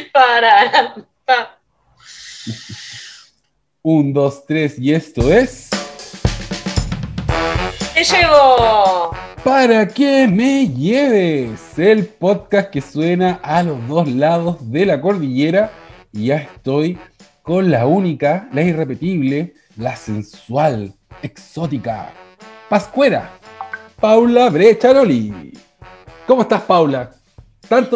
Para. Un, dos, tres, y esto es. ¡Te llevo! Para que me lleves el podcast que suena a los dos lados de la cordillera. Y ya estoy con la única, la irrepetible, la sensual, exótica, pascuera, Paula Brecharoli. ¿Cómo estás, Paula?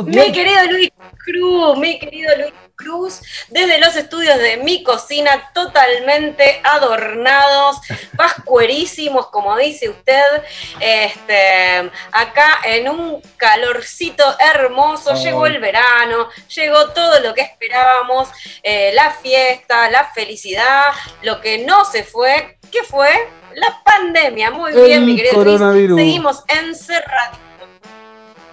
Mi querido Luis Cruz, mi querido Luis Cruz, desde los estudios de mi cocina, totalmente adornados, pascuerísimos, como dice usted, este, acá en un calorcito hermoso, llegó el verano, llegó todo lo que esperábamos, eh, la fiesta, la felicidad, lo que no se fue, ¿qué fue? La pandemia, muy bien, mi querido Luis, seguimos encerrados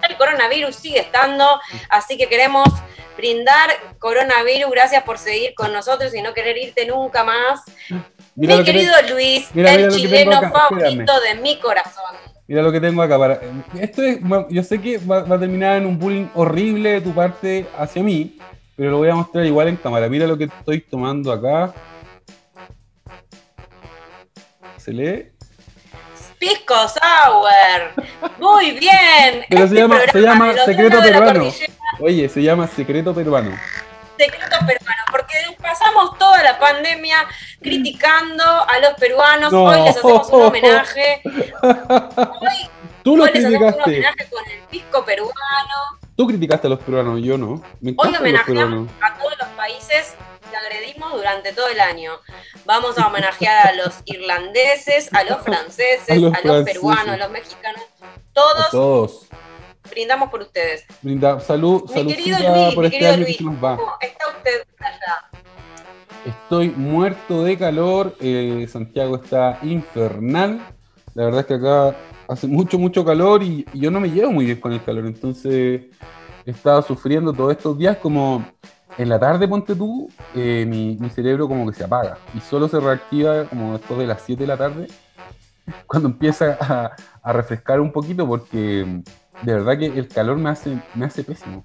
el coronavirus sigue estando, así que queremos brindar coronavirus, gracias por seguir con nosotros y no querer irte nunca más. mi querido Luis, el chileno favorito de mi corazón. Mira lo que tengo acá. Para... Esto es, yo sé que va, a terminar en un bullying horrible de tu parte hacia mí, pero lo voy a mostrar igual en cámara. Mira lo que estoy tomando acá. ¿Se lee? Pisco Sour. Muy bien. Pero se este llama, Secreto Peruano. Oye, se llama Secreto Peruano. Secreto Peruano, porque pasamos toda la pandemia criticando a los peruanos. Hoy les hacemos un homenaje. Hoy, Tú lo criticaste. les hacemos un homenaje con el pisco peruano. Tú criticaste a los peruanos, yo no. Me Hoy homenajeamos a todos los países agredimos durante todo el año. Vamos a homenajear a los irlandeses, a los franceses, a los, peruanos, a los mexicanos, todos. todos. Brindamos por ustedes. Brinda, salud, mi querido Luis, por mi este Luis, ¿Cómo está usted allá? Estoy muerto de calor, eh, Santiago está infernal. La verdad es que acá hace mucho, mucho calor y, y, yo no me llevo muy bien con el calor. Entonces he estado sufriendo todos estos días como en la tarde, ponte tú, eh, mi, cerebro como que se apaga y solo se reactiva como después de las 7 de la tarde, cuando empieza a, refrescar un poquito, porque de verdad que el calor me hace, me hace pésimo.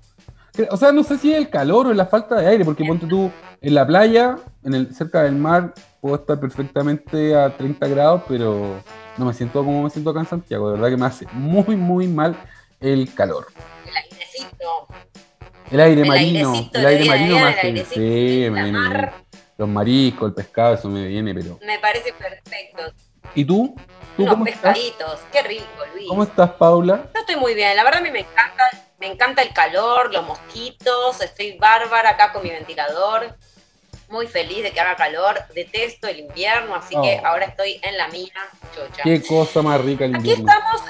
O sea, no sé si es el calor o la falta de aire, porque ponte tú en la playa, en el, cerca del mar, puedo estar perfectamente a 30 grados, pero no me siento como me siento acá en Santiago. De verdad que me hace muy, muy mal el calor. El airecito. El aire marino, el aire marino más que sí, me viene Los mariscos, el pescado, eso me viene, pero. Me parece perfecto. ¿Y tú? ¿Tú Unos pescaditos, qué rico, Luis. ¿Cómo estás, Paula? Yo estoy muy bien, la verdad a mí me encanta, me encanta el calor, los mosquitos, estoy bárbara acá con mi ventilador. Muy feliz de que haga calor, detesto el invierno, así que oh. ahora estoy en la mía, chocha. Qué cosa más rica el invierno. Aquí estamos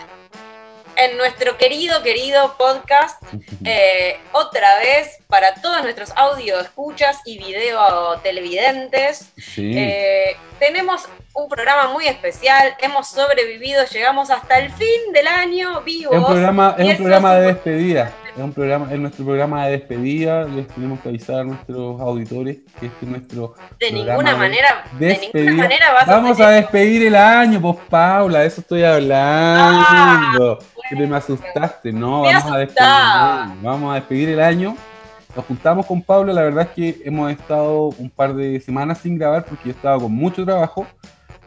en nuestro querido, querido podcast, eh, otra vez para todos nuestros audio escuchas y video televidentes. Eh, tenemos un programa muy especial, hemos sobrevivido, llegamos hasta el fin del año vivos. Es un programa, es un programa de despedida. Es, un programa, es nuestro programa de despedida. Les tenemos que avisar a nuestros auditores que este es nuestro. De ninguna manera, de ninguna manera vas Vamos a, despedir el año, pues Paula, de eso estoy hablando. Ah, que me asustaste, no, vamos a despedir. Vamos a despedir el año. Nos juntamos con Pablo, la verdad es que hemos estado un par de semanas sin grabar porque yo estaba con mucho trabajo.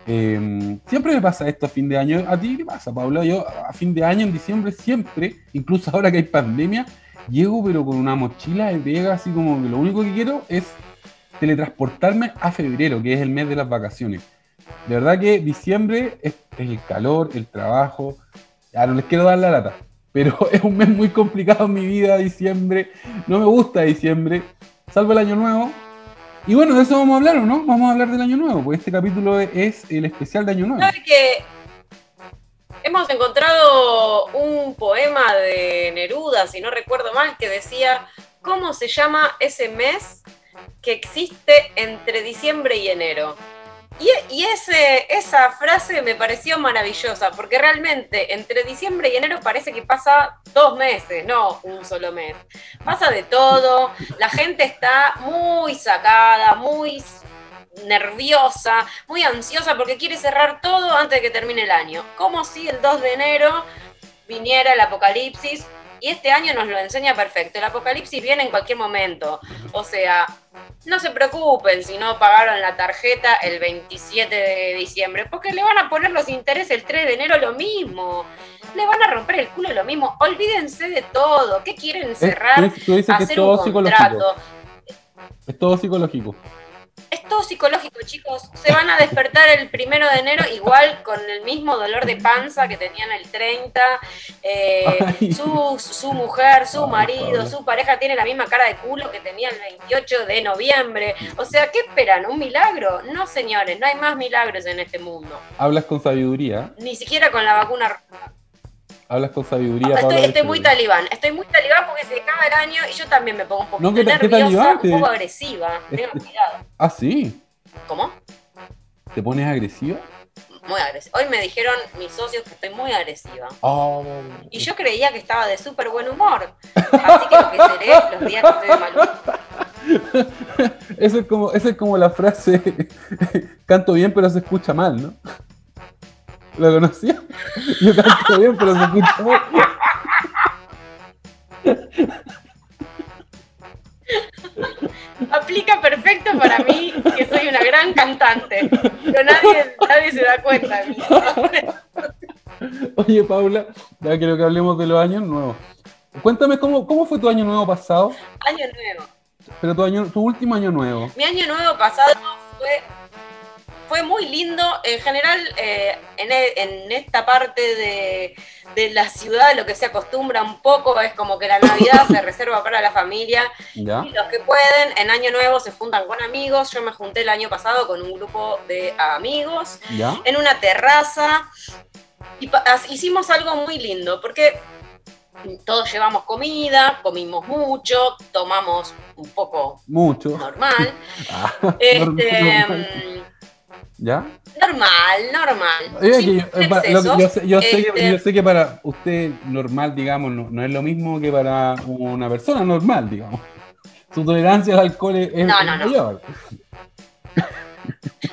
Em, siempre me pasa esto a fin de año. ¿A ti qué pasa, Pablo? Yo a fin de año, en diciembre, siempre, incluso ahora que hay pandemia, llego pero con una mochila de pega, así como que lo único que quiero es teletransportarme a febrero, que es el mes de las vacaciones. De verdad que diciembre es, el calor, el trabajo. Ya no les quiero dar la lata, pero es un mes muy complicado en mi vida, diciembre. No me gusta diciembre, salvo el año nuevo, y bueno, de eso vamos a hablar, ¿o no? Vamos a hablar del Año Nuevo, porque este capítulo es el especial de Año Nuevo. ¿Sabe que hemos encontrado un poema de Neruda, si no recuerdo mal, que decía, ¿cómo se llama ese mes que existe entre diciembre y enero? Y, esa frase me pareció maravillosa, porque realmente entre diciembre y enero parece que pasa dos meses, no un solo mes. Pasa de todo, la gente está muy sacada, muy nerviosa, muy ansiosa porque quiere cerrar todo antes de que termine el año. Como si el 2 de enero viniera el apocalipsis Y este año nos lo enseña perfecto. El apocalipsis viene en cualquier momento. O sea, no se preocupen si no pagaron la tarjeta el 27 de diciembre, porque le van a poner los intereses el 3 de enero lo mismo. Le van a romper el culo lo mismo. Olvídense de todo. ¿Qué quieren cerrar? hacer un contrato. Es todo psicológico es todo psicológico, chicos. Se van a despertar el primero de enero igual con el mismo dolor de panza que tenían el 30. Eh, su, mujer, su marido, su pareja tiene la misma cara de culo que tenía el 28 de noviembre. O sea, ¿qué esperan? ¿Un milagro? No, señores, no hay más milagros en este mundo. Hablas con sabiduría. Ni siquiera con la vacuna Hablas con sabiduría. estoy, muy talibán. Estoy muy talibán porque se acaba el año y yo también me pongo un poquito no, nerviosa, un poco agresiva. Tengo cuidado. Ah, sí. ¿Cómo? ¿Te pones agresiva? Muy agresiva. Hoy me dijeron mis socios que estoy muy agresiva. Oh. Y yo creía que estaba de súper buen humor. Así que lo que seré los días que estoy de mal humor. Eso es como, eso es como la frase, canto bien pero se escucha mal, ¿no? ¿Lo conocía? Yo canto bien, pero se escucha mal. Aplica perfecto para mí, que soy una gran cantante. Pero nadie, nadie se da cuenta. Oye, Paula, ya quiero que hablemos de los años nuevos. Cuéntame cómo, cómo fue tu año nuevo pasado. Año nuevo. Pero tu, año, tu último año nuevo. Mi año nuevo pasado fue fue muy lindo. En general, eh, e, en, esta parte de, la ciudad, lo que se acostumbra un poco es como que la Navidad se reserva para la familia. Y los que pueden, en Año Nuevo se juntan con amigos. Yo me junté el año pasado con un grupo de amigos en una terraza. Y hicimos algo muy lindo, porque todos llevamos comida, comimos mucho, tomamos un poco mucho normal. Ah, este, ¿Ya? Normal, normal. yo, sé, que, para usted normal, digamos, no, es lo mismo que para una persona normal, digamos. Su tolerancia al alcohol es, mayor.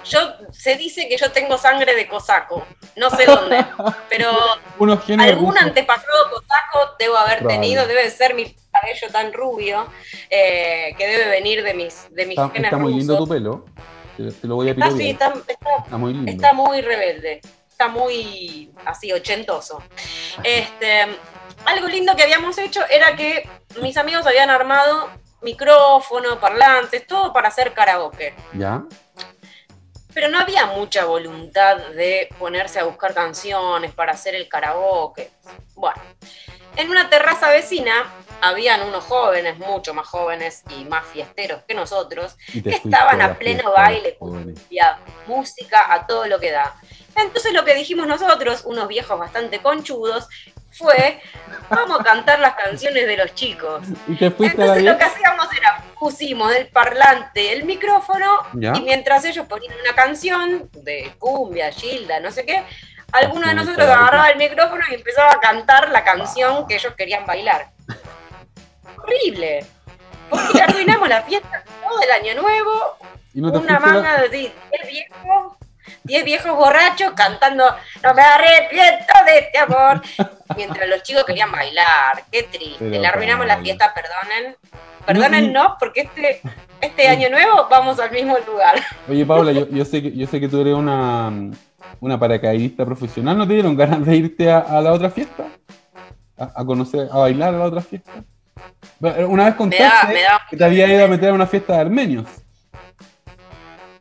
Yo se dice que yo tengo sangre de cosaco, no sé dónde, pero algún antepasado cosaco debo haber tenido, debe ser mi cabello tan rubio, eh, que debe venir de mis, de mis está, Está muy lindo tu pelo. Te, lo voy a está, sí, está, muy está muy rebelde. Está muy así, ochentoso. Este, algo lindo que habíamos hecho era que mis amigos habían armado micrófono, parlantes, todo para hacer karaoke. ¿Ya? Pero no había mucha voluntad de ponerse a buscar canciones para hacer el karaoke. Bueno, en una terraza vecina habían unos jóvenes, mucho más jóvenes y más fiesteros que nosotros, que estaban a pleno baile, cumbia, música a todo lo que da. Entonces lo que dijimos nosotros, unos viejos bastante conchudos, fue, vamos a cantar las canciones de los chicos. Entonces lo que hacíamos era, pusimos el parlante, el micrófono, y mientras ellos ponían una canción de cumbia, gilda, no sé qué, alguno de nosotros agarraba el micrófono y empezaba a cantar la canción que ellos querían bailar horrible. Porque arruinamos la fiesta todo el año nuevo. una manga de 10 viejos, 10 viejos borrachos cantando No me arrepiento de este amor. Mientras los chicos querían bailar. Qué triste. Le arruinamos la fiesta, perdonen. No, porque este, este año nuevo vamos al mismo lugar. Oye, Paula, yo, sé, que, yo sé que tú eres una, una paracaidista profesional. ¿No te dieron ganas de irte a, la otra fiesta? a conocer, a bailar a la otra fiesta? Una vez contaste que te había ido a meter a una fiesta de armenios.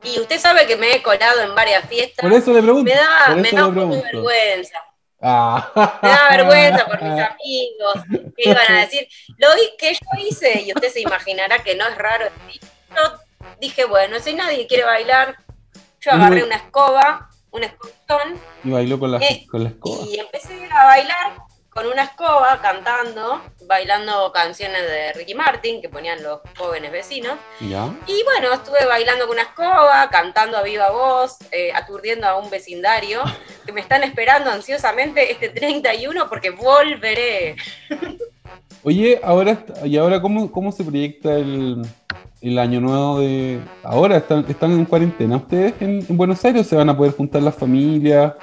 Y usted sabe que me he colado en varias fiestas. Por eso le pregunto. Me da, me da un poco de vergüenza. Ah. Me da vergüenza por mis amigos que iban a decir. Lo que yo hice, y usted se imaginará que no es raro. Yo dije, bueno, si nadie quiere bailar, yo agarré una escoba, un escobón. Y bailó con la, eh, con la escoba. Y empecé a bailar con una escoba cantando, bailando canciones de Ricky Martin que ponían los jóvenes vecinos. Y bueno, estuve bailando con una escoba, cantando a viva voz, eh, aturdiendo a un vecindario que me están esperando ansiosamente este 31 porque volveré. Oye, ahora y ahora cómo, cómo se proyecta el, año nuevo de ahora están, están en cuarentena ustedes en, en Buenos Aires se van a poder juntar las familias.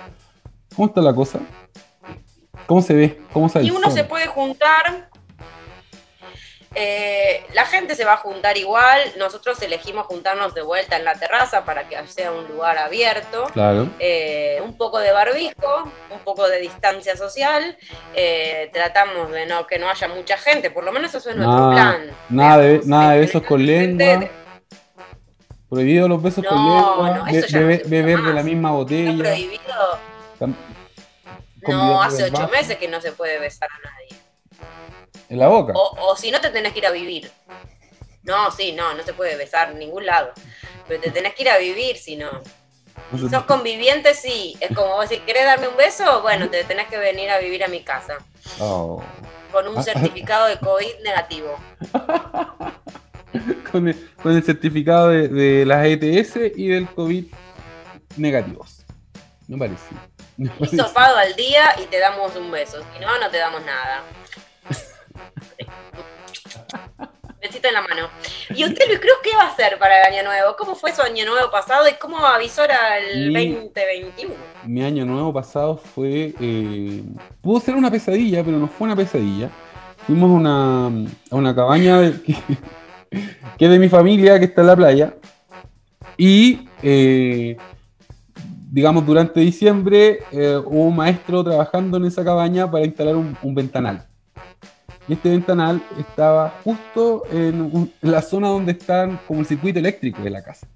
¿Cómo está la cosa? ¿Cómo se ve? ¿Cómo Y uno se puede juntar eh, la gente se va a juntar igual, nosotros elegimos juntarnos de vuelta en la terraza para que sea un lugar abierto. Claro. Eh, un poco de barbijo, un poco de distancia social. Eh, tratamos de no que no haya mucha gente, por lo menos eso es nuestro plan. Nada de, nada de besos con lengua. Prohibido los besos con lengua. beber de la misma botella. prohibido. no, hace ocho meses que no se puede besar a nadie. En la boca. O, si no, te tenés que ir a vivir. No, sí, no, no se puede besar en ningún lado. Pero te tenés que ir a vivir si no. Si sos conviviente, sí. Es como vos decís, ¿querés darme un beso? Bueno, te tenés que venir a vivir a mi casa. Oh. Con un certificado de COVID negativo. con, el, certificado de, las ETS y del COVID negativos. No parece. No parece. al día y te damos un beso. Si no, no te damos nada. Besito en la mano. ¿Y usted, Luis Cruz, qué va a hacer para el año nuevo? ¿Cómo fue su año nuevo pasado y cómo avisora el 2021? Mi año nuevo pasado fue. Eh, pudo ser una pesadilla, pero no fue una pesadilla. Fuimos a una, a una cabaña que, es de mi familia, que está en la playa. Y. Eh, digamos, durante diciembre eh, hubo un maestro trabajando en esa cabaña para instalar un ventanal. Y este ventanal estaba justo en, la zona donde está como el circuito eléctrico de la casa.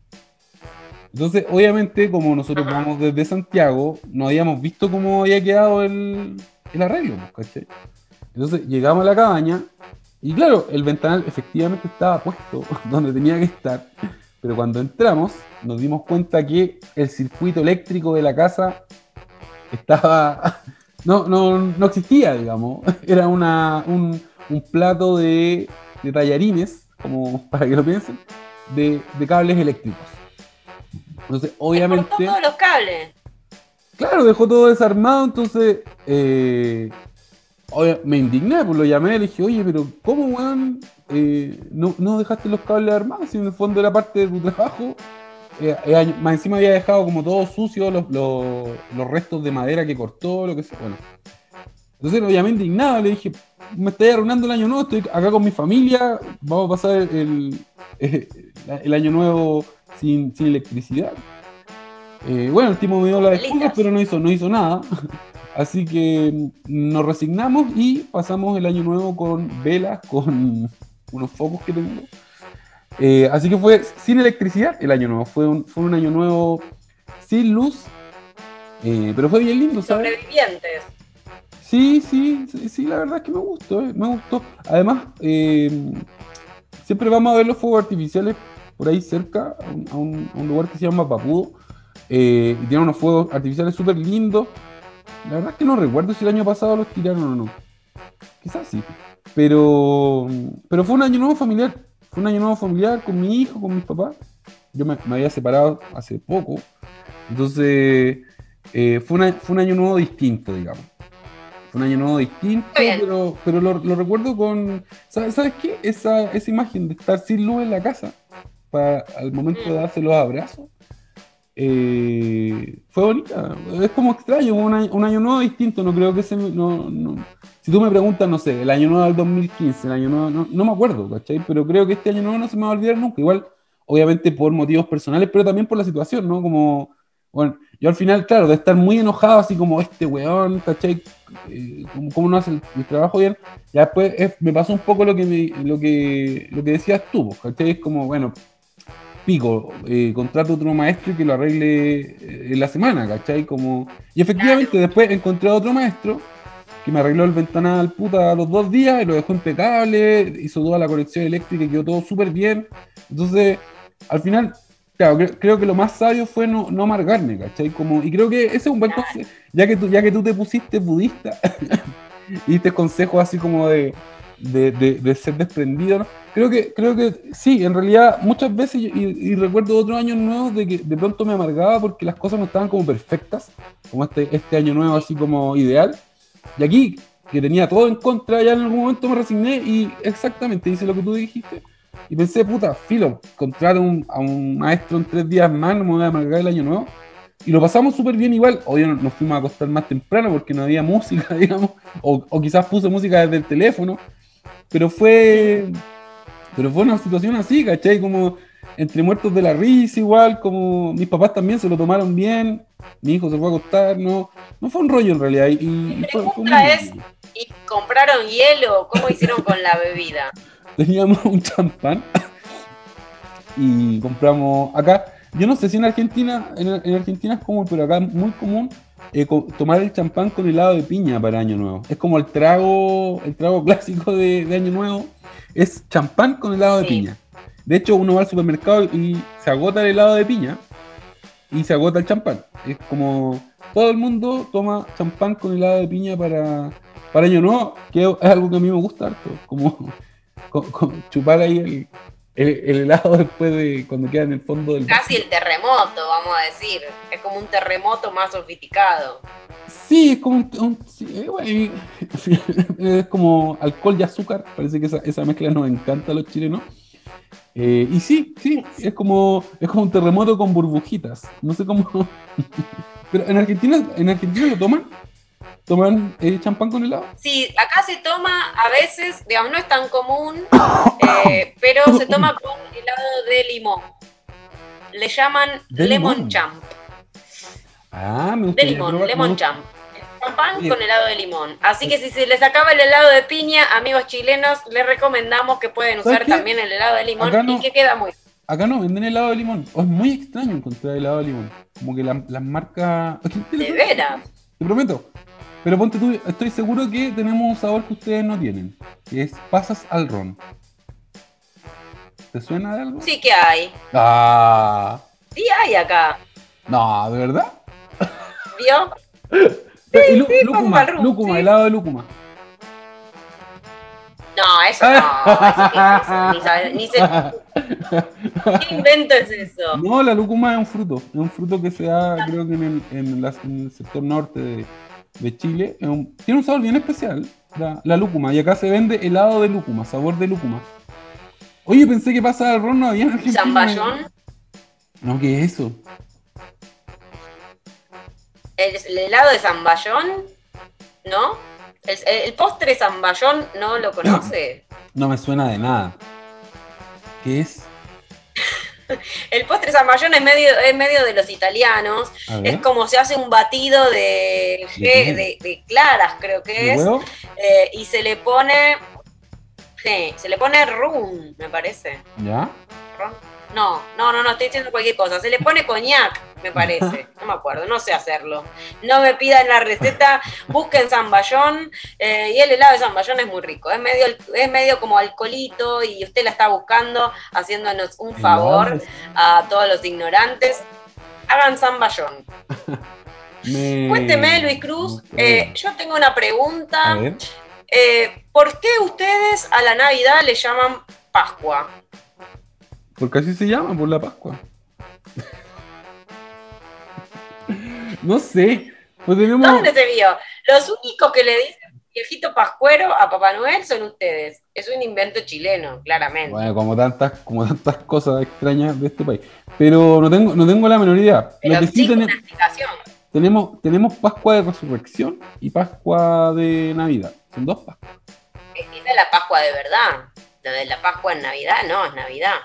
Entonces, obviamente, como nosotros vamos desde Santiago, no habíamos visto cómo había quedado el, el arreglo, ¿cachai? Entonces, llegamos a la cabaña y claro, el ventanal efectivamente estaba puesto donde tenía que estar. Pero cuando entramos, nos dimos cuenta que el circuito eléctrico de la casa estaba no, no, no existía, digamos. Era una, un, plato de, tallarines, como para que lo piensen, de, cables eléctricos. Entonces, obviamente. Dejó todos los cables. Claro, dejó todo desarmado, entonces. Eh, me indigné, pues lo llamé, le dije, oye, pero ¿cómo, weón? Eh, no, no dejaste los cables armados, si en el fondo era parte de tu trabajo. Eh, eh, más encima había dejado como todo sucio los, los, restos de madera que cortó, lo que sea. Bueno. Entonces llamé indignado, le dije, me estoy arruinando el año nuevo, estoy acá con mi familia, vamos a pasar el, el, año nuevo sin, sin electricidad. Eh, bueno, el tipo me dio la disculpa, pero no hizo, no hizo nada. Así que nos resignamos y pasamos el año nuevo con velas, con unos focos que tengo eh, así que fue sin electricidad el año nuevo. Fue un, fue un año nuevo sin luz. Eh, pero fue bien lindo, ¿sabes? Sobrevivientes. Sí, sí, sí, la verdad es que me gustó, eh, me gustó. Además, siempre vamos a ver los fuegos artificiales por ahí cerca, a un, lugar que se llama Papudo. y tiene unos fuegos artificiales súper lindos. La verdad es que no recuerdo si el año pasado los tiraron o no. Quizás sí. Pero, pero fue un año nuevo familiar fue un año nuevo familiar con mi hijo, con mis papás. Yo me, había separado hace poco. Entonces, eh, fue, fue un año nuevo distinto, digamos. Fue un año nuevo distinto, pero, pero lo, recuerdo con. ¿Sabes, qué? Esa, esa imagen de estar sin luz en la casa, para, al momento de mm. darse los abrazos, eh, fue bonita. Es como extraño, un año, un año nuevo distinto. No creo que se. No, no, si tú me preguntas, no sé, el año nuevo del 2015, el año nuevo, no, no, me acuerdo, ¿cachai? Pero creo que este año nuevo no se me va a olvidar nunca. Igual, obviamente por motivos personales, pero también por la situación, ¿no? Como, bueno, yo al final, claro, de estar muy enojado, así como este weón, ¿cachai? Eh, ¿Cómo, no hace el, trabajo bien? Ya después me pasó un poco lo que, lo que, lo que decías tú, ¿cachai? Es como, bueno, pico, eh, contrato otro maestro y que lo arregle eh, en la semana, ¿cachai? Como... Y efectivamente después encontré a otro maestro que me arregló el ventanal puta a los dos días y lo dejó impecable, hizo toda la conexión eléctrica y quedó todo súper bien. Entonces, al final, claro, creo que lo más sabio fue no, no amargarme, ¿cachai? Como, y creo que ese es un buen consejo, ya que tú, ya que tú te pusiste budista y diste consejos así como de, de, ser desprendido, creo que, creo que sí, en realidad muchas veces, y, recuerdo otros años nuevos de que de pronto me amargaba porque las cosas no estaban como perfectas, como este, este año nuevo así como ideal, y aquí, que tenía todo en contra, ya en algún momento me resigné y exactamente hice lo que tú dijiste. Y pensé, puta, filo, contrato a un maestro en tres días más, no me voy a amargar el año nuevo. y lo pasamos súper bien igual. Hoy nos fuimos a acostar más temprano porque no había música, digamos, o, o quizás puse música desde el teléfono, pero fue, pero fue una situación así, ¿cachai? Como entre muertos de la risa igual, como mis papás también se lo tomaron bien, mi hijo se fue a acostar, no, no fue un rollo en realidad. Y, Mi pregunta es, ¿y compraron hielo? ¿Cómo hicieron con la bebida? Teníamos un champán y compramos acá, yo no sé si en Argentina, en, Argentina es común, pero acá es muy común eh, tomar el champán con helado de piña para Año Nuevo. Es como el trago, el trago clásico de, Año Nuevo, es champán con helado de piña. De hecho, uno va al supermercado y se agota el helado de piña y se agota el champán. Es como todo el mundo toma champán con helado de piña para, para Año Nuevo, que es algo que a mí me gusta harto. Como, chupar ahí el, el, helado después de cuando queda en el fondo del. Casi el terremoto, vamos a decir. Es como un terremoto más sofisticado. Sí, es como un, eh, es como alcohol y azúcar. Parece que esa, esa mezcla nos encanta a los chilenos. Eh, y sí, sí, es como, es como un terremoto con burbujitas. No sé cómo. Pero en Argentina, ¿en Argentina lo toman? ¿Toman eh, champán con helado? Sí, acá se toma a veces, digamos, no es tan común, eh, pero se toma con helado de limón. Le llaman lemon champ. Ah, me gusta. De limón, lemon champ. Champán con helado de limón. Así que si se les acaba el helado de piña, amigos chilenos, les recomendamos que pueden usar también el helado de limón y que queda muy Acá no venden helado de limón. es muy extraño encontrar helado de limón. Como que las marcas. ¿De veras? Te prometo. Pero ponte tú, estoy seguro que tenemos un sabor que ustedes no tienen, que es pasas al ron. ¿Te suena de algo? Sí que hay. Ah. Sí hay acá. No, ¿de verdad? ¿Vio? Sí, lúcuma, lúcuma, helado de lúcuma. No, eso no. Eso, Ni, se... ¿Qué invento es eso? No, la lúcuma es un fruto. Es un fruto que se da, creo que en el, en el sector norte de, de Chile. tiene un sabor bien especial, la, lúcuma. Y acá se vende helado de lúcuma, sabor de lúcuma. Oye, pensé que pasa el ron no había en ¿Zamballón? No, ¿qué es eso? ¿El, helado de zamballón? ¿No? ¿El, postre zamballón no lo conoce? No me suena de nada. ¿Qué es? El postre zamballón es medio, es medio de los italianos. Es como se hace un batido de, de, claras, creo que es. Eh, y se le pone. Sí, se le pone rum, me parece. ¿Ya? No, no, no, no, estoy diciendo cualquier cosa. Se le pone coñac, me parece. No me acuerdo, no sé hacerlo. No me pidan la receta, busquen zamballón. Eh, y el helado de zamballón es muy rico. Es medio, es medio como alcoholito y usted la está buscando, haciéndonos un favor a todos los ignorantes. Hagan zamballón. Cuénteme, Luis Cruz. Eh, yo tengo una pregunta. Eh, ¿Por qué ustedes a la Navidad le llaman Pascua? Porque así se llama, por la Pascua. no sé. Pues ¿Dónde se vio? Los únicos que le dicen viejito pascuero a Papá Noel son ustedes. Es un invento chileno, claramente. Bueno, como tantas, como tantas cosas extrañas de este país. Pero no tengo, no tengo la menor idea. Pero Lo sí tenemos, tenemos, tenemos Pascua de Resurrección y Pascua de Navidad. Son dos Pascuas. Es la Pascua de verdad. Lo de la Pascua en Navidad, no, es Navidad.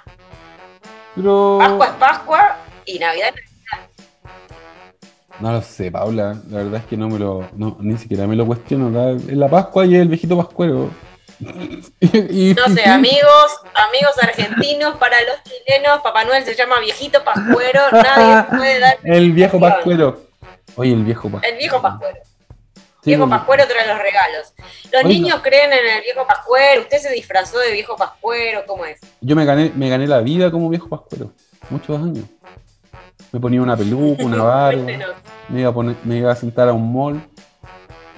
Pascua es Pascua y Navidad es Navidad. No lo sé, Paula. La verdad es que no me lo. ni siquiera me lo cuestiono. Es la Pascua y el viejito pascuero. no sé, amigos, amigos argentinos, para los chilenos, Papá Noel se llama viejito pascuero. Nadie puede dar. El viejo pascuero. Oye, el viejo pascuero. El viejo pascuero viejo Pascuero trae los regalos. Los niños creen en el viejo Pascuero. ¿Usted se disfrazó de viejo Pascuero? ¿Cómo es? Yo me gané, me gané la vida como viejo Pascuero. Muchos años. Me ponía una peluca, una barba. me, iba a poner, me iba a sentar a un mall.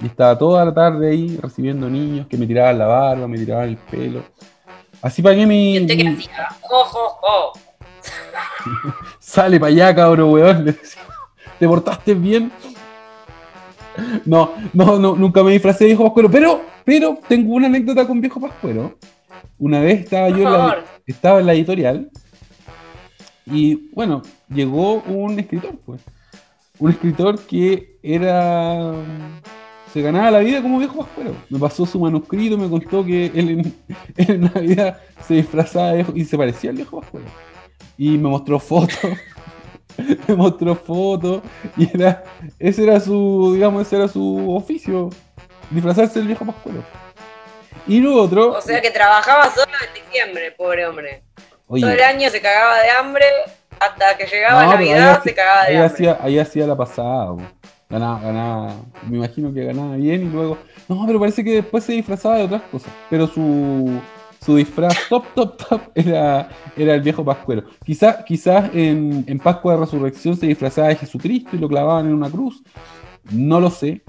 Y estaba toda la tarde ahí recibiendo niños que me tiraban la barba, me tiraban el pelo. Así pagué mi. ¿Y usted qué hacía? ¡Jo, Sale para allá, cabrón, weón. ¿Te portaste bien? No, no, no, nunca me disfracé de viejo pascuero, pero, pero tengo una anécdota con viejo pascuero. Una vez estaba yo en la, estaba en la editorial y bueno, llegó un escritor, pues. un escritor que era se ganaba la vida como viejo pascuero. Me pasó su manuscrito, me contó que él en, Navidad se disfrazaba de y se parecía al viejo pascuero. Y me mostró fotos, me mostró fotos y era, ese era su, digamos, ese era su oficio, disfrazarse del viejo pascuero. Y lo otro... O sea que trabajaba solo en diciembre, pobre hombre. Todo el año se cagaba de hambre, hasta que llegaba Navidad se cagaba de hambre. ahí hacía la pasada. Ganaba, ganaba, me imagino que ganaba bien y luego. No, pero parece que después se disfrazaba de otras cosas. Pero su, su disfraz top, top, top era, era el viejo Pascuero. Quizás quizás en, en Pascua de Resurrección se disfrazaba de Jesucristo y lo clavaban en una cruz. No lo sé.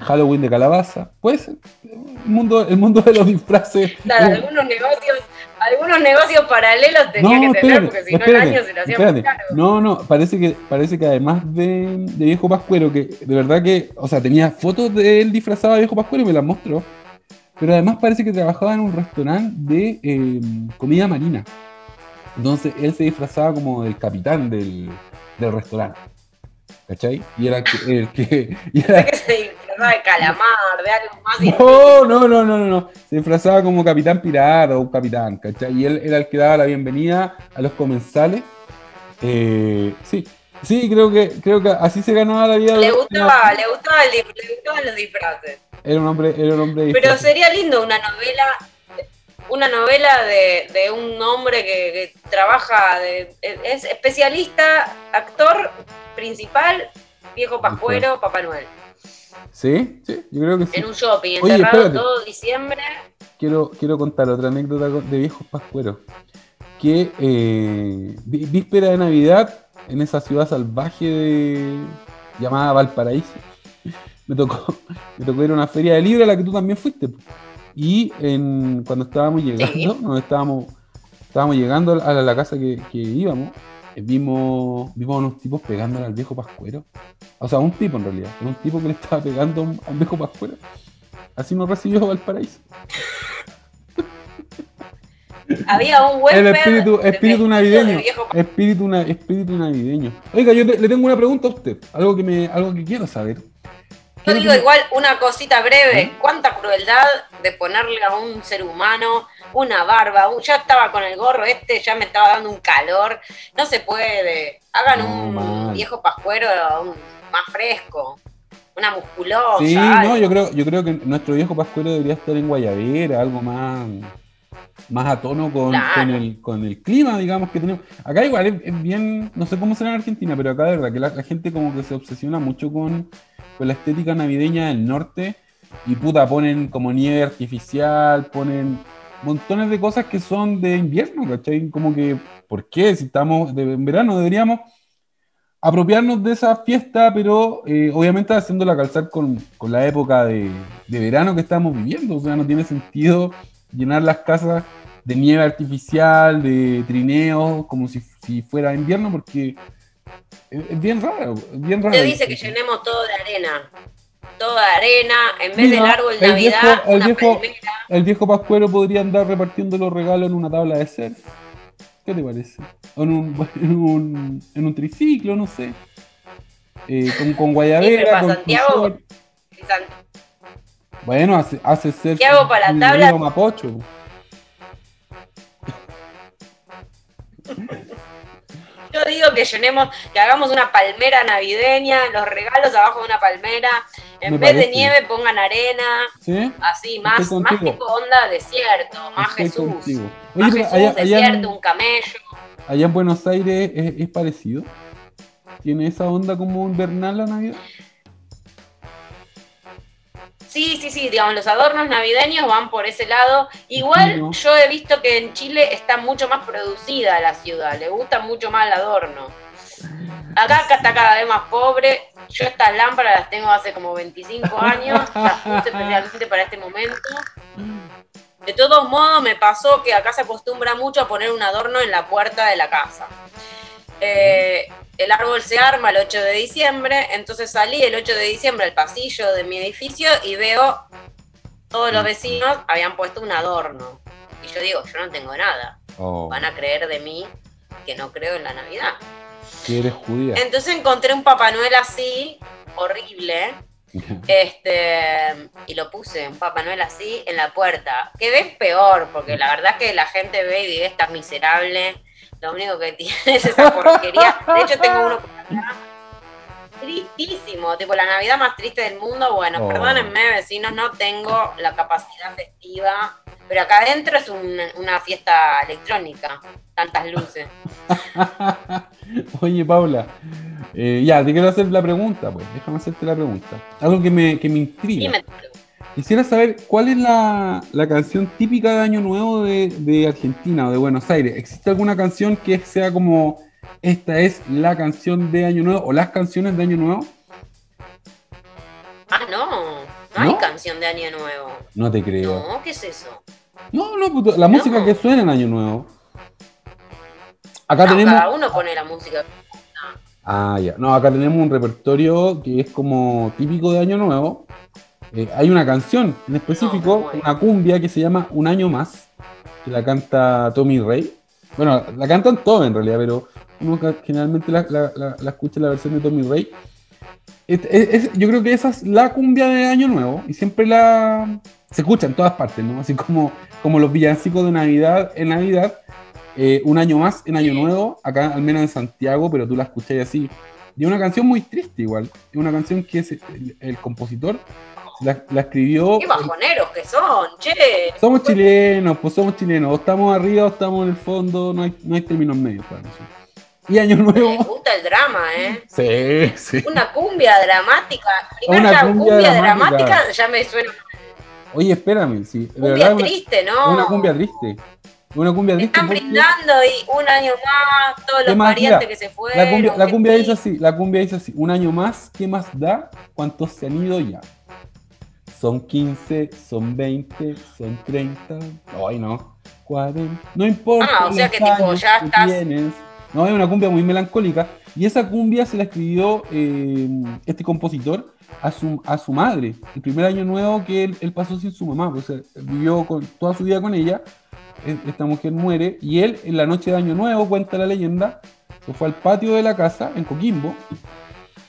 Halloween de calabaza. Puede ser. El mundo, el mundo de los disfraces. Claro, algunos negocios, algunos negocios paralelos tenía que tener, porque si no el año se lo hacía muy caro. No, no, parece que, parece que además de, de, Viejo Pascuero, que de verdad que, o sea, tenía fotos de él disfrazado de Viejo Pascuero y me las mostró. Pero además parece que trabajaba en un restaurante de eh, comida marina. Entonces él se disfrazaba como del capitán del, del restaurante. ¿Cachai? Y era el que. Y era, de calamar, de algo más. No, no, no, no, no. Se disfrazaba como capitán pirata o un capitán, ¿cachai? Y él era el que daba la bienvenida a los comensales. Eh, sí, sí, creo que, creo que así se ganaba la vida. Le gustaba, le gustaba el, le gustaban los disfraces. Era un hombre, era un hombre Pero sería lindo una novela una novela de, de un hombre que, que, trabaja, de, es especialista, actor principal, viejo pascuero, Papá Noel. Sí, sí, yo creo que sí. En un shopping, encerrado todo diciembre. Quiero, quiero contar otra anécdota de viejos pascueros. Que eh, víspera de Navidad, en esa ciudad salvaje llamada Valparaíso, me tocó, me tocó ir a una feria de libros a la que tú también fuiste. Y en, cuando estábamos llegando, estábamos, estábamos llegando a la, casa que, que íbamos, vimos, vimos unos tipos pegándole al viejo pascuero. O sea, un tipo en realidad. un tipo que le estaba pegando al viejo pascuero. Así nos recibió Valparaíso. Había un buen El espíritu, espíritu navideño. Espíritu, espíritu navideño. Oiga, yo le tengo una pregunta a usted. Algo que, me, algo que quiero saber. Yo digo igual una cosita breve. ¿Cuánta crueldad de ponerle a un ser humano una barba? Ya estaba con el gorro este, ya me estaba dando un calor. No se puede. Hagan un viejo pascuero más fresco. Una musculosa. Sí, no, yo creo, yo creo que nuestro viejo pascuero debería estar en Guayabera, algo más más a tono con, el, con el clima, digamos, que tenemos. Acá igual es, bien, no sé cómo será en Argentina, pero acá de verdad que la gente como que se obsesiona mucho con, con la estética navideña del norte y puta, ponen como nieve artificial, ponen montones de cosas que son de invierno, ¿cachai? Como que, ¿por qué? Si estamos de, en verano deberíamos apropiarnos de esa fiesta, pero eh, obviamente haciéndola calzar con, con la época de, de, verano que estamos viviendo, o sea, no tiene sentido llenar las casas de nieve artificial, de trineos, como si, si fuera invierno, porque es bien raro, bien raro. Te dice que llenemos todo de arena. Toda arena, en vez del árbol de Navidad, el viejo, el viejo Pascuero podría andar repartiendo los regalos en una tabla de ser. ¿Qué te parece? O en un, en un, en un triciclo, no sé. Eh, con, con guayabera, con Santiago, Bueno, hace, hace ser Santiago para la tabla. Mapocho. Yo digo que llenemos, que hagamos una palmera navideña, los regalos abajo de una palmera, en vez de nieve pongan arena, así, más, más tipo onda desierto, más Jesús. más Jesús, desierto, un camello. Allá en Buenos Aires es, parecido. ¿Tiene esa onda como invernal la Navidad? Sí, sí, sí, digamos, los adornos navideños van por ese lado. Igual yo he visto que en Chile está mucho más producida la ciudad, le gusta mucho más el adorno. Acá está cada vez más pobre. Yo estas lámparas las tengo hace como 25 años, las puse especialmente para este momento. De todos modos, me pasó que acá se acostumbra mucho a poner un adorno en la puerta de la casa. Eh, el árbol se arma el 8 de diciembre, entonces salí el 8 de diciembre al pasillo de mi edificio y veo todos los vecinos habían puesto un adorno. Y yo digo, yo no tengo nada. Oh. Van a creer de mí que no creo en la Navidad. Que eres judía. Entonces encontré un Papá Noel así, horrible. Este, y lo puse, un Papá Noel así, en la puerta. Que ves peor, porque la verdad que la gente ve y vive esta miserable. Lo único que tiene es esa porquería. De hecho, tengo uno tristísimo, tipo la Navidad más triste del mundo. Bueno, Oh. perdónenme, vecinos, no tengo la capacidad festiva, pero acá adentro es un- una fiesta electrónica, tantas luces. Oye, Paula, eh, ya, te quiero hacer la pregunta, pues, déjame hacerte la pregunta. Algo que me, que me intriga. Dime, Quisiera saber cuál es la, la canción típica de Año Nuevo de, de Argentina o de Buenos Aires. ¿Existe alguna canción que sea como esta es la canción de Año Nuevo o las canciones de Año Nuevo? ah, no, no hay canción de Año Nuevo. No te creo. No, ¿qué es eso? No, no, puto, la música que suena en Año Nuevo. Acá No, tenemos. cada uno pone la música. Ah, ya. No, acá tenemos un repertorio que es como típico de Año Nuevo. Eh, hay una canción en específico, una cumbia que se llama Un Año Más, que la canta Tommy Rey. Bueno, la cantan todos en realidad, pero uno generalmente la, la- la- la escucha en la versión de Tommy Rey. Es- es- es- yo creo que esa es la cumbia de Año Nuevo y siempre la se escucha en todas partes, ¿no? Así como, como los villancicos de Navidad en Navidad, eh, un año más en Año Nuevo, acá al menos en Santiago, pero tú la escuchás así. Y es una canción muy triste igual. Es una canción que es- el, el compositor la, la escribió. Qué bajoneros que son, che. Somos chilenos, pues somos chilenos. O estamos arriba o estamos en el fondo, no hay, no hay términos medios para nosotros. Y Año Me Nuevo. gusta el drama, ¿eh? Sí, sí. Una cumbia dramática. Primero Una ya cumbia cumbia, dramática. dramática. ya me suena. Oye, espérame, sí. Cumbia verdad, una- triste, ¿no? una cumbia triste. Una cumbia triste. Están brindando y un año más, todos ¿Qué los parientes que se fueron. La cumbia, la cumbia dice así, la cumbia dice así, un año más, ¿qué más da? ¿Cuántos se han ido ya? Son 15, son 20, son 30, ay no, 40, no importa. Ah, o sea que tipo, ya estás- tienes. No, es una cumbia muy melancólica. Y esa cumbia se la escribió eh, este compositor a su, a su madre, el primer año nuevo que él, él pasó sin su mamá, pues, eh, vivió con, toda su vida con ella, eh, esta mujer muere. Y él en la noche de año nuevo, cuenta la leyenda, se fue al patio de la casa en Coquimbo.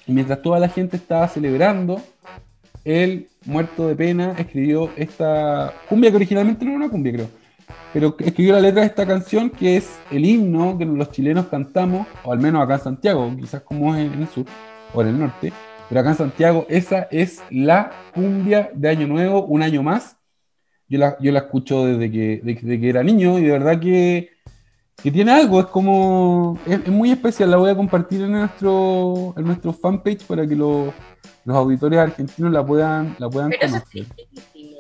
Y mientras toda la gente estaba celebrando, él, muerto de pena, escribió esta cumbia que originalmente no era una cumbia, creo. Pero escribió la letra de esta canción que es el himno que los chilenos cantamos, o al menos acá en Santiago, quizás como en el sur o en el norte, pero acá en Santiago esa es la cumbia de Año Nuevo, un año más. Yo la, yo la escucho desde que, desde que era niño y de verdad que, que tiene algo, es como, es, es muy especial, la voy a compartir en nuestro, en nuestro fanpage para que los, los auditores argentinos la puedan, la puedan Pero eso es tristísimo.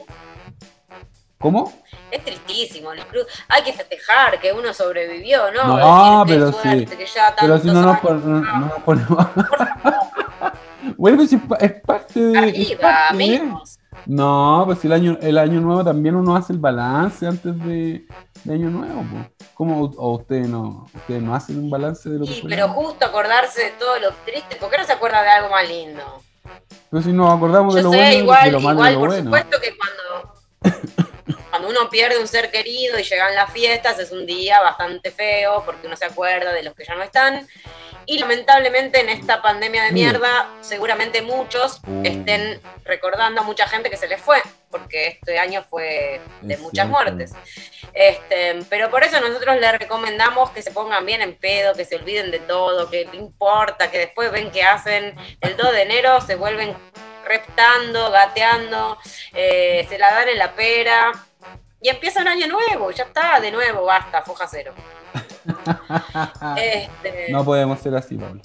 ¿Cómo? Es tristísimo. el cru- Hay que festejar que uno sobrevivió, ¿no? No, Decir, pero suerte, sí. que ya Pero si no nos, tantos pon- no- no nos ponemos... bueno, pues es pa- es parte de... años. es Arriba, parte de-. No, pues el año, el año nuevo también uno hace el balance antes de, de año nuevo. Pues. ¿Cómo o ustedes no, ustedes no hacen un balance de lo que Sí, fue? pero justo acordarse de todo lo triste. ¿Por qué no se acuerda de algo más lindo? Pero si nos acordamos de lo sé, bueno, igual, de lo malo igual de lo por bueno. supuesto que cuando, cuando uno pierde un ser querido y llegan las fiestas es un día bastante feo porque uno se acuerda de los que ya no están. Y lamentablemente en esta pandemia de Mira. mierda, seguramente muchos estén recordando a mucha gente que se les fue, porque este año fue de Es muchas cierto. muertes. Este, pero por eso nosotros les recomendamos que se pongan bien en pedo, que se olviden de todo, que no importa, que después ven que hacen el 2 de enero, se vuelven reptando, gateando, eh, se la dan en la pera y empieza un año nuevo, ya está, de nuevo, basta, foja cero. Este, No podemos ser así, Pablo.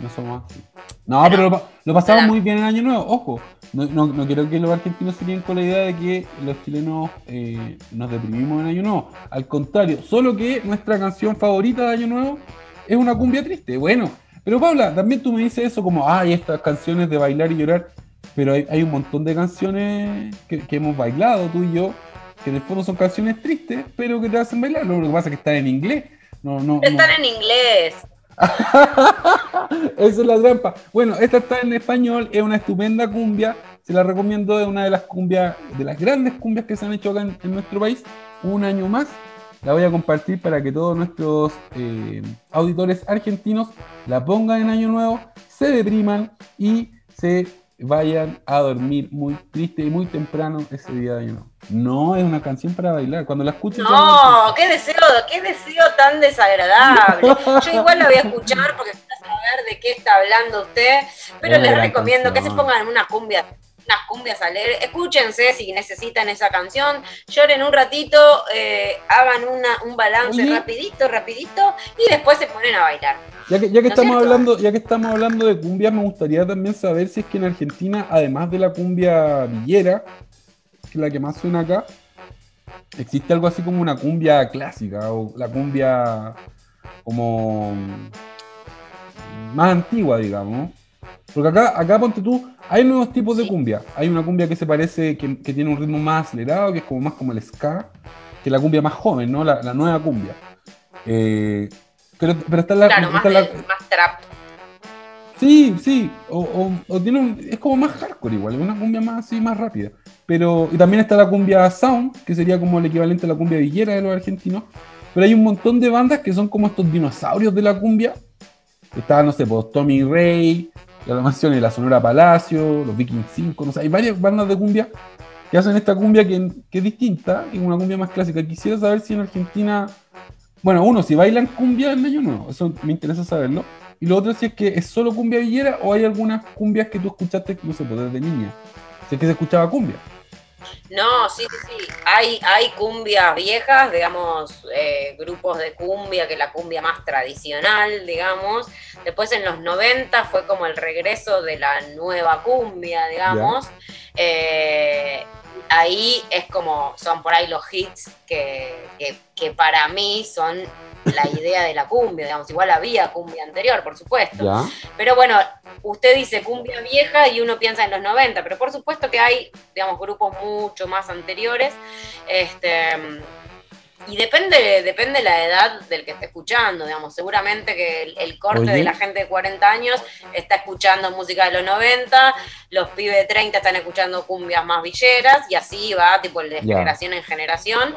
No somos así. No, pero lo, pa- lo pasamos muy bien en Año Nuevo. Ojo, no, no, no quiero que los argentinos se queden con la idea de que los chilenos eh, nos deprimimos en Año Nuevo. Al contrario, solo que nuestra canción favorita de Año Nuevo es una cumbia triste. Bueno, pero Paula, también tú me dices eso como, ay, estas canciones de bailar y llorar. Pero hay, hay un montón de canciones que, que hemos bailado, tú y yo, que en el fondo son canciones tristes, pero que te hacen bailar. Lo que pasa es que están en inglés. No, no, no. están en inglés. Esa es la trampa. Bueno, esta está en español, es una estupenda cumbia. Se la recomiendo, es una de las cumbias, de las grandes cumbias que se han hecho acá en, en nuestro país. Un año más. la voy a compartir para que todos nuestros eh, auditores argentinos la pongan en Año Nuevo, se depriman y se vayan a dormir muy triste y muy temprano ese día de año nuevo. No es una canción para bailar. Cuando la escuchen. No, qué deseo, qué deseo tan desagradable. Yo igual la voy a escuchar porque quiero saber de qué está hablando usted, pero les recomiendo que se pongan en una cumbia unas cumbias alegres. Escúchense si necesitan esa canción, lloren un ratito, eh, hagan una, un balance rapidito, rapidito, y después se ponen a bailar. Ya que, ya que estamos hablando, ya que estamos hablando de cumbias, me gustaría también saber si es que en Argentina, además de la cumbia villera, que es la que más suena acá, existe algo así como una cumbia clásica o la cumbia como más antigua, digamos. Porque acá, acá ponte tú, hay nuevos tipos de cumbia. Hay una cumbia que se parece, que, tiene un ritmo más acelerado, que es como más como el ska, que la cumbia más joven, ¿no? La, nueva cumbia. Eh, pero, pero está la. Claro, más, trap. Sí, sí. O, tiene es como más hardcore igual, es una cumbia más así, más rápida. Pero, y también está la cumbia sound, que sería como el equivalente a la cumbia villera de los argentinos. Pero hay un montón de bandas que son como estos dinosaurios de la cumbia. Está, no sé, pues Tommy Ray, la mansión y la Sonora Palacio, los Vikings 5, no sé, hay varias bandas de cumbia que hacen esta cumbia que, es distinta, es una cumbia más clásica. Quisiera saber si en Argentina, bueno, uno, si bailan cumbia en Año Nuevo, eso me interesa saberlo. Y lo otro, si es que es solo cumbia villera o hay algunas cumbias que tú escuchaste, no sé, pues desde niña. Si es que se escuchaba cumbia. No, sí, sí, sí. Hay, hay cumbias viejas, digamos, eh, grupos de cumbia, que la cumbia más tradicional, digamos. Después en los 90 fue como el regreso de la nueva cumbia, digamos. Eh, ahí es como, son por ahí los hits que, que para mí son la idea de la cumbia, digamos, igual había cumbia anterior, por supuesto. Pero bueno, usted dice cumbia vieja y uno piensa en los 90, pero por supuesto que hay, digamos, grupos mucho más anteriores. Este, y depende, depende la edad del que esté escuchando, digamos, seguramente que el, corte de la gente de 40 años está escuchando música de los 90, los pibes de 30 están escuchando cumbias más villeras y así va, tipo, de generación en generación.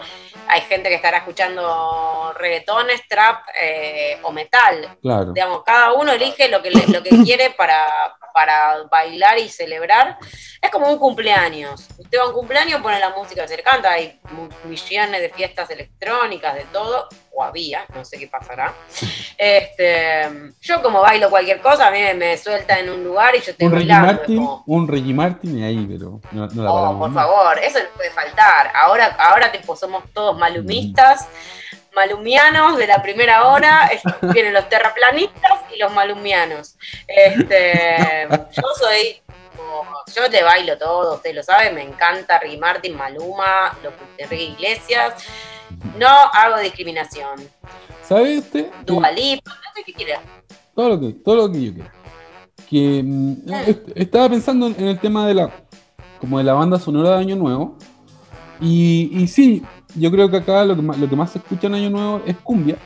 Hay gente que estará escuchando reggaetones, trap eh, o metal. Digamos, cada uno elige lo que, lo que quiere para, para bailar y celebrar. Es como un cumpleaños. Usted va a un cumpleaños, pone la música, se le canta, hay millones de fiestas electrónicas, de todo, o había, no sé qué pasará. Este, yo como bailo cualquier cosa, a mí me suelta en un lugar y yo estoy un bailando. Martin, Un Reggie Martin y ahí, pero no, no la oh, por favor, eso no puede faltar. Ahora, ahora tipo, somos todos malumistas malumianos de la primera hora, vienen los terraplanistas y los malumianos. Este, yo soy, yo te bailo todo, usted lo sabe, me encanta Ricky Martin, Maluma, los Enrique Iglesias, no hago discriminación. ¿Sabe usted? Dualip, no sé qué quiera. Todo lo que, todo lo que yo quiera. Que mm, estaba pensando en el tema de la como de la banda sonora de Año Nuevo. Y, y sí, yo creo que acá lo que, más, lo que más se escucha en Año Nuevo es cumbia,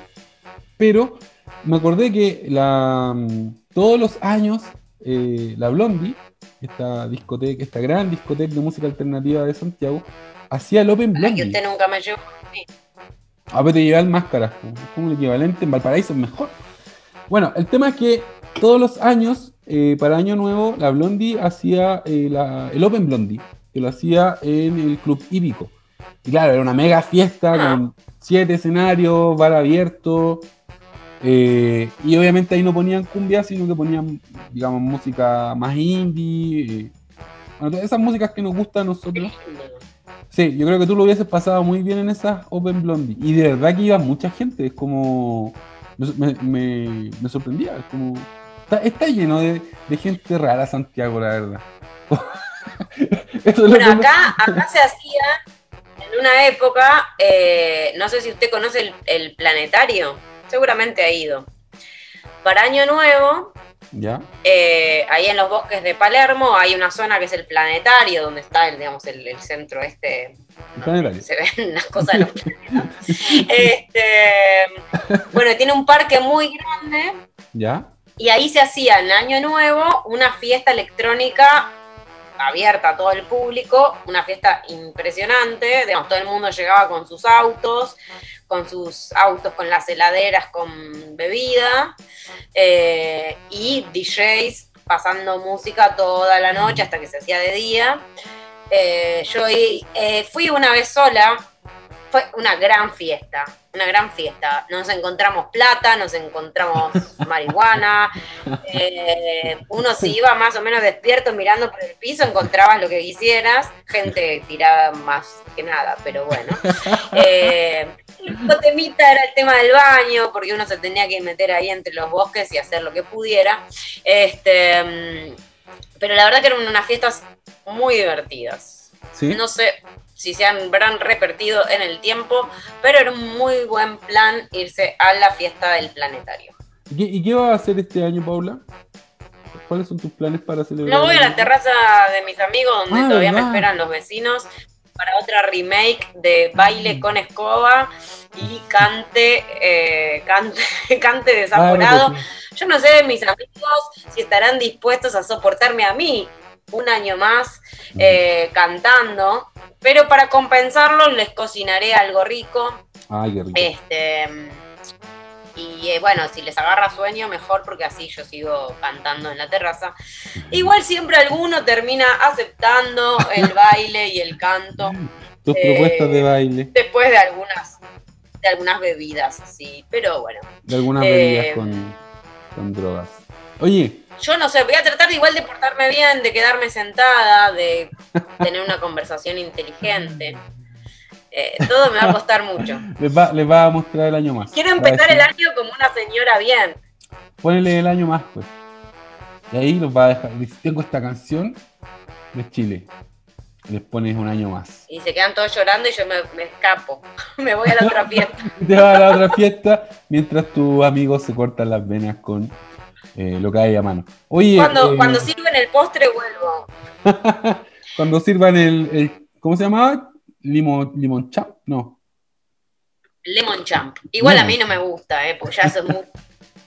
pero me acordé que la, mm, todos los años eh, la Blondie, esta discoteca, esta gran discoteca de música alternativa de Santiago, hacía el Open Blondie. que usted nunca me llevó. A ver, te lleva el máscara, es como el equivalente en Valparaíso, es mejor. Bueno, el tema es que todos los años, eh, para Año Nuevo, la Blondie hacía eh, el Open Blondie, que lo hacía en el Club Hípico. Y claro, era una mega fiesta con siete escenarios, bar abierto. Eh, y obviamente ahí no ponían cumbia, sino que ponían, digamos, música más indie. Eh, bueno, esas músicas que nos gustan a nosotros. Sí, yo creo que tú lo hubieses pasado muy bien en esas Open Blondie. Y de verdad que iba mucha gente. Es como. Me, sorprendía. Es como. Está, lleno de, gente rara Santiago, la verdad. bueno, acá, acá se hacía en una época, eh, no sé si usted conoce el, planetario, seguramente ha ido. Para Año Nuevo, ¿Ya? Eh, ahí en los bosques de Palermo hay una zona que es el planetario, donde está el, digamos, el, centro este. se ven las cosas de los planetas. Este, bueno, tiene un parque muy grande. ¿Ya? Y ahí se hacía en Año Nuevo una fiesta electrónica abierta a todo el público, una fiesta impresionante, todo el mundo llegaba con sus autos, con sus autos, con las heladeras, con bebida, eh, y DJs pasando música toda la noche hasta que se hacía de día. Eh, yo fui una vez sola, fue una gran fiesta, una gran fiesta. Nos encontramos plata, nos encontramos marihuana. Eh, uno si iba más o menos despierto mirando por el piso, encontrabas lo que quisieras. Gente tiraba más que nada, pero bueno. Eh, el temita era el tema del baño, porque uno se tenía que meter ahí entre los bosques y hacer lo que pudiera. Este, mm, pero la verdad que eran unas fiestas muy divertidas. No sé, si se han, habrán repetido en el tiempo, pero era un muy buen plan irse a la fiesta del planetario. ¿Y qué, va a hacer este año, Paula? ¿Cuáles son tus planes para celebrar? No voy a la terraza de mis amigos, donde ah, todavía me esperan los vecinos, para otra remake de Baile con Escoba y Cante, eh, cante, cante desaforado. Ah, Yo no sé, mis amigos, si estarán dispuestos a soportarme a mí un año más eh, cantando, pero para compensarlo les cocinaré algo rico. Ay, rico. Este, y eh, bueno, si les agarra sueño, mejor porque así yo sigo cantando en la terraza. Igual siempre alguno termina aceptando el baile y el canto. Tus propuestas de baile. Después de algunas, de algunas bebidas, así, pero bueno. De algunas bebidas eh, con, con drogas. Oye, yo no sé, voy a tratar igual de portarme bien, de quedarme sentada, de tener una conversación inteligente. Eh, todo me va a costar mucho. Les va, les va a mostrar el año más. Quiero empezar el año como una señora bien. Ponele el año más, pues. Y ahí los va a dejar. Tengo esta canción de Chile. Les pones un año más. Y se quedan todos llorando y yo me, escapo. me voy a la otra fiesta. Te vas a la otra fiesta mientras tus amigos se cortan las venas con eh, lo que hay a mano. Oye, cuando, eh, cuando sirven el postre vuelvo. cuando sirvan el, el, ¿cómo se llamaba? Limon, limon champ, no. Lemon champ. Igual a mí no me gusta, eh, porque ya es, muy,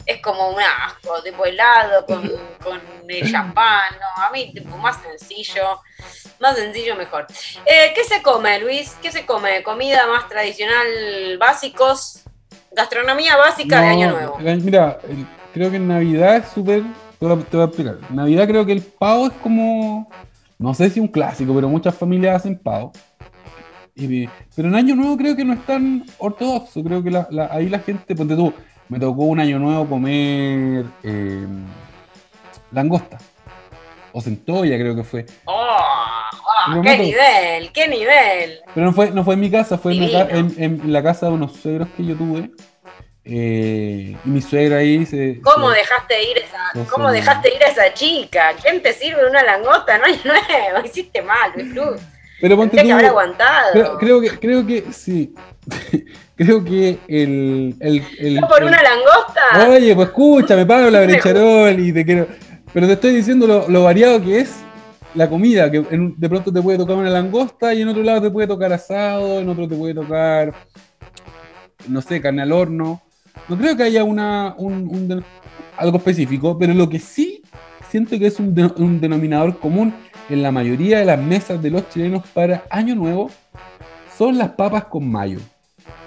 es como un asco, tipo helado con, con el champán, no, a mí tipo más sencillo, más sencillo mejor. Eh, ¿Qué se come, Luis? ¿Qué se come? ¿Comida más tradicional, básicos? Gastronomía básica de Año Nuevo. Mira, creo que en Navidad es súper. Te, voy a explicar. En Navidad creo que el pavo es como. No sé si un clásico, pero muchas familias hacen pavo. pero en Año Nuevo creo que no es tan ortodoxo. Creo que ahí la gente. Ponte tú, me tocó un Año Nuevo comer. Em, langosta. O centolla, creo que fue. ¡Oh! oh qué nivel! ¡Qué nivel! Pero no fue, no fue en mi casa, fue en, en, la casa de unos suegros que yo tuve. Eh, y mi suegra ahí se. ¿Cómo dejaste ir esa, ¿cómo dejaste ir a esa chica? ¿Quién te sirve una langota? No hay nuevo, hiciste mal, Luis Cruz. Pero ponte que haber aguantado. Creo, que, creo que sí. creo que el. el, el por una langosta? Oye, pues escúchame, Pablo Brecharol y te quiero. Pero te estoy diciendo lo, lo variado que es la comida, que de pronto te puede tocar una langosta y en otro lado te puede tocar asado, en otro te puede tocar, no sé, carne al horno. No creo que haya una, un, algo específico, pero lo que sí siento que es un, denominador común en la mayoría de las mesas de los chilenos para Año Nuevo son las papas con mayo.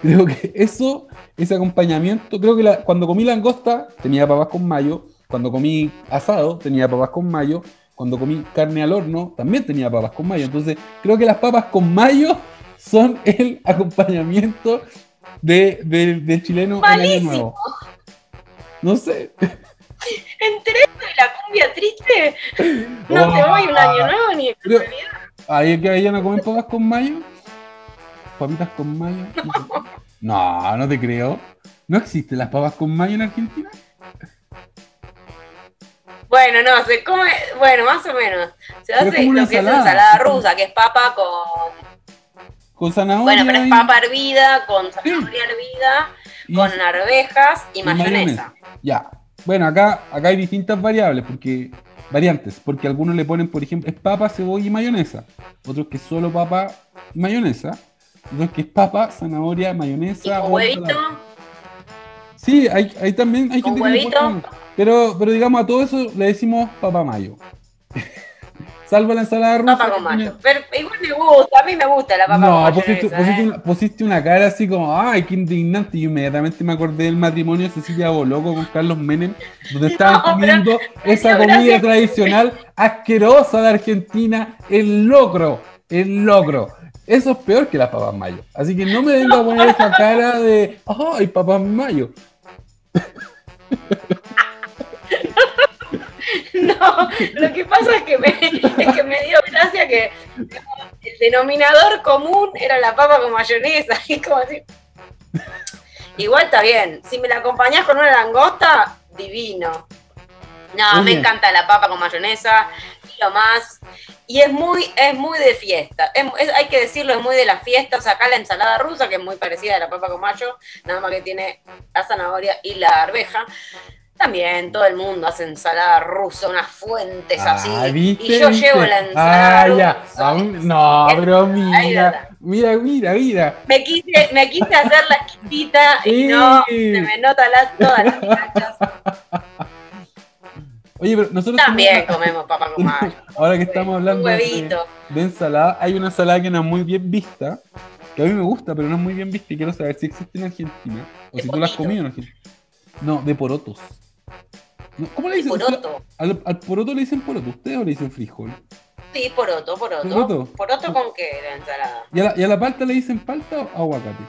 Creo que eso, ese acompañamiento, creo que cuando comí langosta tenía papas con mayo, cuando comí asado tenía papas con mayo, cuando comí carne al horno también tenía papas con mayo. Entonces creo que las papas con mayo son el acompañamiento de, del chileno en Año Nuevo. No sé. Entre esto y la cumbia triste, no te voy un año nuevo ni de ¿Ahí que vayan a comer papas con mayo? ¿Papitas con mayo? No, no te creo. ¿No existen las papas con mayo en Argentina? Bueno, no, se come, bueno, más o menos. Se hace lo que es ensalada rusa, que es papa con bueno, pero es papa hervida, con zanahoria hervida, con arvejas y, mayonesa. Ya. Bueno, acá, acá hay distintas variables, porque variantes, porque algunos le ponen, por ejemplo, es papa, cebolla y mayonesa. Otros que es solo papa y mayonesa. Otros que es papa, zanahoria, mayonesa. ¿Y huevito? Sí, hay, hay también hay ¿Con huevito? pero, pero digamos a todo eso le decimos papa mayo. salvo la ensalada rusa. Papa con mayo. Pero igual me gusta, a mí me gusta la papa con mayo. Pusiste, pusiste, ¿eh? una, pusiste, una, cara así como, ay, qué indignante. Y inmediatamente me acordé del matrimonio de Cecilia Boloco con Carlos Menem, donde estaban comiendo esa comida tradicional asquerosa de Argentina, el locro, el locro. Eso es peor que las papas mayo. Así que no me venga a poner esa cara de, ay, papas mayo. No, lo que pasa es que me, es que me dio gracia que el denominador común era la papa con mayonesa. Y como así. Igual está bien. Si me la acompañás con una langosta, divino. No, me encanta la papa con mayonesa y lo más. Y es muy, es muy de fiesta. hay que decirlo, es muy de las fiestas. Acá la ensalada rusa, que es muy parecida a la papa con mayo, nada más que tiene la zanahoria y la arveja. También todo el mundo hace ensalada rusa, unas fuentes ah, así. y yo llevo la ensalada ah, rusa. no, pero mira, mira, mira, mira. Me quise, me quise hacer la quitita y no, se me notan las, todas las. Oye, pero nosotros también comemos papa con. Ahora que estamos hablando de, de, ensalada, hay una ensalada que no es muy bien vista, que a mí me gusta, pero no es muy bien vista y quiero saber si existe en Argentina o si tú la has comido en Argentina. No, de porotos. ¿Cómo le dicen? Poroto. Al, poroto le dicen poroto, ¿ustedes o le dicen frijol? Sí, poroto, poroto. ¿Poroto? ¿Poroto con qué la ensalada? ¿Y a la, ¿Y a la palta le dicen palta o aguacate?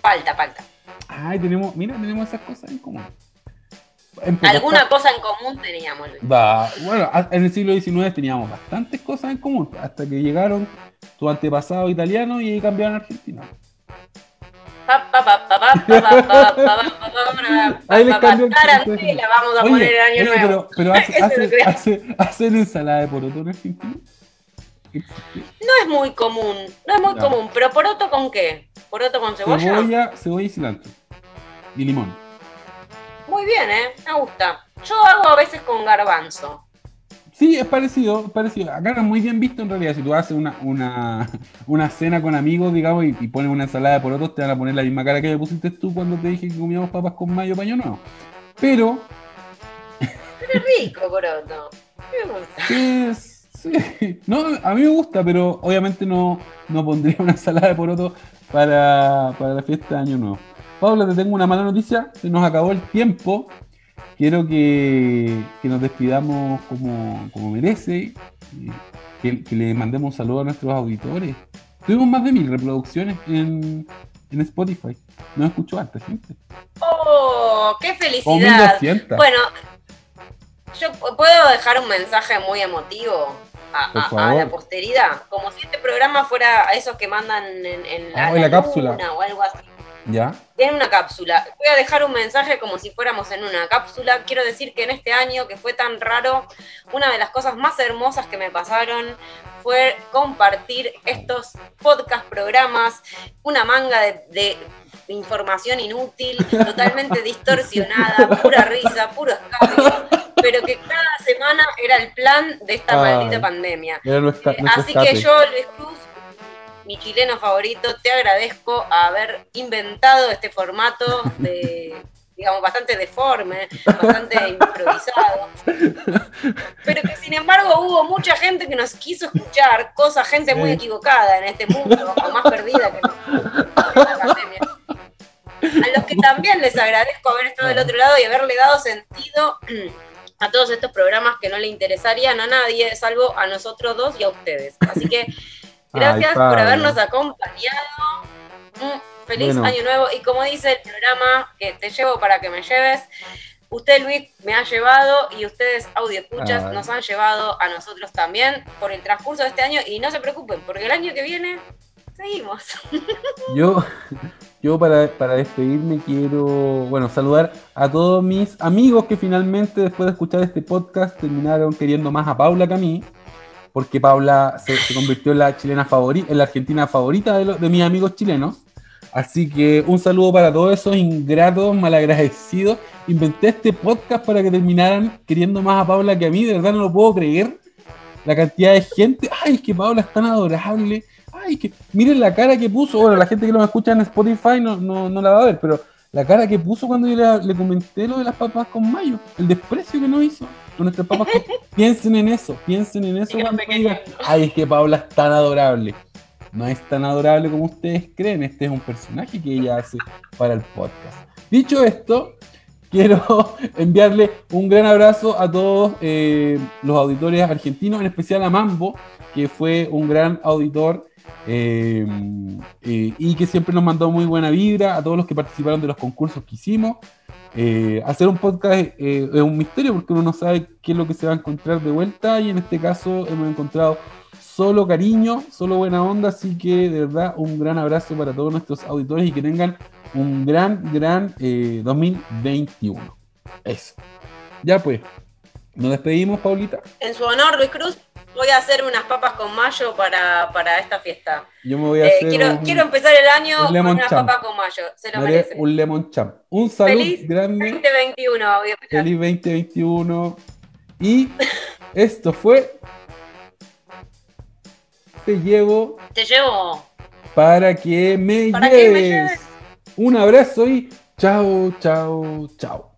Palta, palta. Ay, tenemos, mira, tenemos esas cosas en común. Alguna cosa en común teníamos. Va, bueno, en el siglo XIX teníamos bastantes cosas en común, hasta que llegaron tu antepasado italiano y cambiaron a Argentina. Ahí les cambió vamos a poner el año nuevo. Pero, hace, hacen ensalada de poroto en Argentina. No es muy común, no es muy común, pero poroto con qué? ¿Poroto con cebolla? Cebolla, cebolla y cilantro. Y limón. Muy bien, ¿eh? Me gusta. Yo hago a veces con garbanzo. Sí, es parecido, es parecido. Acá es muy bien visto en realidad. Si tú haces una, una, una cena con amigos, digamos, y, pones una ensalada de porotos, te van a poner la misma cara que me pusiste tú cuando te dije que comíamos papas con mayo paño nuevo. Pero. Pero es rico, poroto. Me gusta. Es, sí. No, a mí me gusta, pero obviamente no, no pondría una ensalada de porotos para, para la fiesta de Año Nuevo. Paula, te tengo una mala noticia. Se nos acabó el tiempo quiero que, nos despidamos como, merece, que, le mandemos un saludo a nuestros auditores. Tuvimos más de mil reproducciones en, Spotify. No escuchó antes, gente. ¡Oh! ¡Qué felicidad! Bueno, yo puedo dejar un mensaje muy emotivo a, la posteridad. Como si este programa fuera a esos que mandan en, la, ah, cápsula o algo así. ¿Ya? En una cápsula. Voy a dejar un mensaje como si fuéramos en una cápsula. Quiero decir que en este año que fue tan raro, una de las cosas más hermosas que me pasaron fue compartir estos podcast programas, una manga de, información inútil, totalmente distorsionada, pura risa, puro escándalo, pero que cada semana era el plan de esta maldita pandemia. Así que yo, Luis Cruz, mi chileno favorito, te agradezco haber inventado este formato de, digamos, bastante deforme, bastante improvisado, pero que sin embargo hubo mucha gente que nos quiso escuchar, cosa, gente muy equivocada en este mundo, o más perdida que la pandemia. A los que también les agradezco haber estado del otro lado y haberle dado sentido a todos estos programas que no le interesarían a nadie, salvo a nosotros dos y a ustedes. Así que Gracias por habernos acompañado. feliz año nuevo. Y como dice el programa que te llevo para que me lleves, usted Luis me ha llevado y ustedes audio escuchas nos han llevado a nosotros también por el transcurso de este año. Y no se preocupen, porque el año que viene seguimos. Yo, yo para, para despedirme quiero, bueno, saludar a todos mis amigos que finalmente después de escuchar este podcast terminaron queriendo más a Paula que a mí porque Paula se, convirtió en la chilena favorita, en la argentina favorita de, de, mis amigos chilenos. Así que un saludo para todos esos ingratos, malagradecidos. Inventé este podcast para que terminaran queriendo más a Paula que a mí, de verdad no lo puedo creer. La cantidad de gente, ay, es que Paula es tan adorable. Ay, que miren la cara que puso. Bueno, la gente que lo escucha en Spotify no, no, no la va a ver, pero la cara que puso cuando yo le, le comenté lo de las papas con mayo, el desprecio que nos hizo. Con nuestras papas. piensen en eso, piensen en eso cuando digan, ay, es que Paula es tan adorable. No es tan adorable como ustedes creen, este es un personaje que ella hace para el podcast. Dicho esto, quiero enviarle un gran abrazo a todos eh, los auditores argentinos, en especial a Mambo, que fue un gran auditor eh, eh, y que siempre nos mandó muy buena vibra, a todos los que participaron de los concursos que hicimos. hacer un podcast es un misterio porque uno no sabe qué es lo que se va a encontrar de vuelta y en este caso hemos encontrado solo cariño, solo buena onda, así que de verdad un gran abrazo para todos nuestros auditores y que tengan un gran, gran 2021. Eh, Eso. Ya pues, nos despedimos, Paulita. En su honor, Luis Cruz, voy a hacer unas papas con mayo para, esta fiesta. Yo me voy a eh, hacer quiero, quiero empezar el año con unas papas con mayo. Se lo merece. Un lemon champ. Un saludo Feliz grande. 2021. Feliz 2021. Y esto fue. Te llevo. Te llevo. Para que me lleves. Un abrazo y chao, chao, chao.